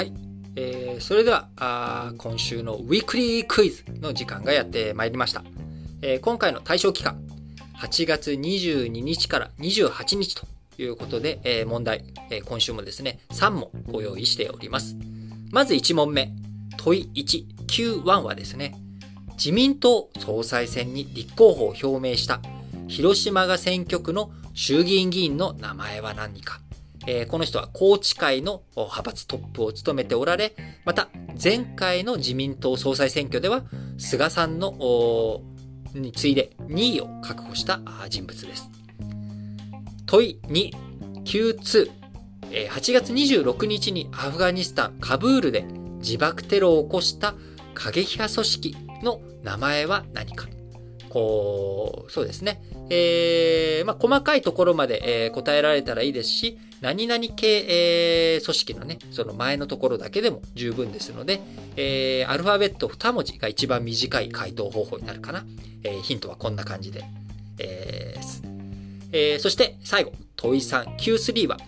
はい。えー、それではあ、今週のウィークリークイズの時間がやってまいりました。えー、今回の対象期間、8月22日から28日ということで、えー、問題、えー、今週もですね、3問ご用意しております。まず1問目、問い1、Q1 はですね、自民党総裁選に立候補を表明した広島が選挙区の衆議院議員の名前は何か。えー、この人は高知会の派閥トップを務めておられ、また前回の自民党総裁選挙では菅さんのに次いで2位を確保した人物です。問い2、Q2 え、8月26日にアフガニスタン、カブールで自爆テロを起こした過激派組織の名前は何かこう、そうですね。えー、まあ、細かいところまで、えー、答えられたらいいですし、何々系、えー、組織のね、その前のところだけでも十分ですので、えー、アルファベット2文字が一番短い回答方法になるかな。えー、ヒントはこんな感じで、えーえー、そして最後、問い3、Q3 は、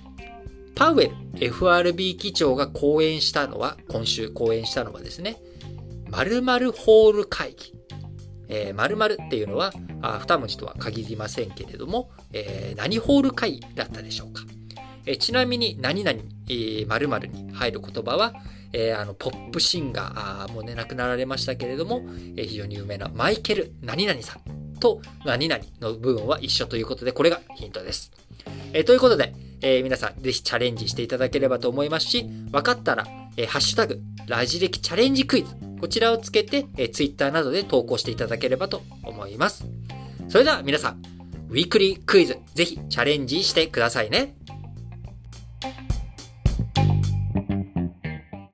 パウエル FRB 議長が講演したのは、今週講演したのはですね、〇〇ホール会議。えー、〇〇っていうのは、あ二文字とは限りませんけれども、えー、何ホール会だったでしょうか。えー、ちなみに、何々、えー、〇〇に入る言葉は、えー、あの、ポップシンガー、あもうね、亡くなられましたけれども、えー、非常に有名なマイケル何々さんと何々の部分は一緒ということで、これがヒントです。えー、ということで、えー、皆さんぜひチャレンジしていただければと思いますし、分かったら、えー、ハッシュタグ、ラジ歴チャレンジクイズ、こちらをつけて、えー、Twitter などで投稿していただければと思います。それでは皆さん、ウィークリークイズ、ぜひチャレンジしてくださいね。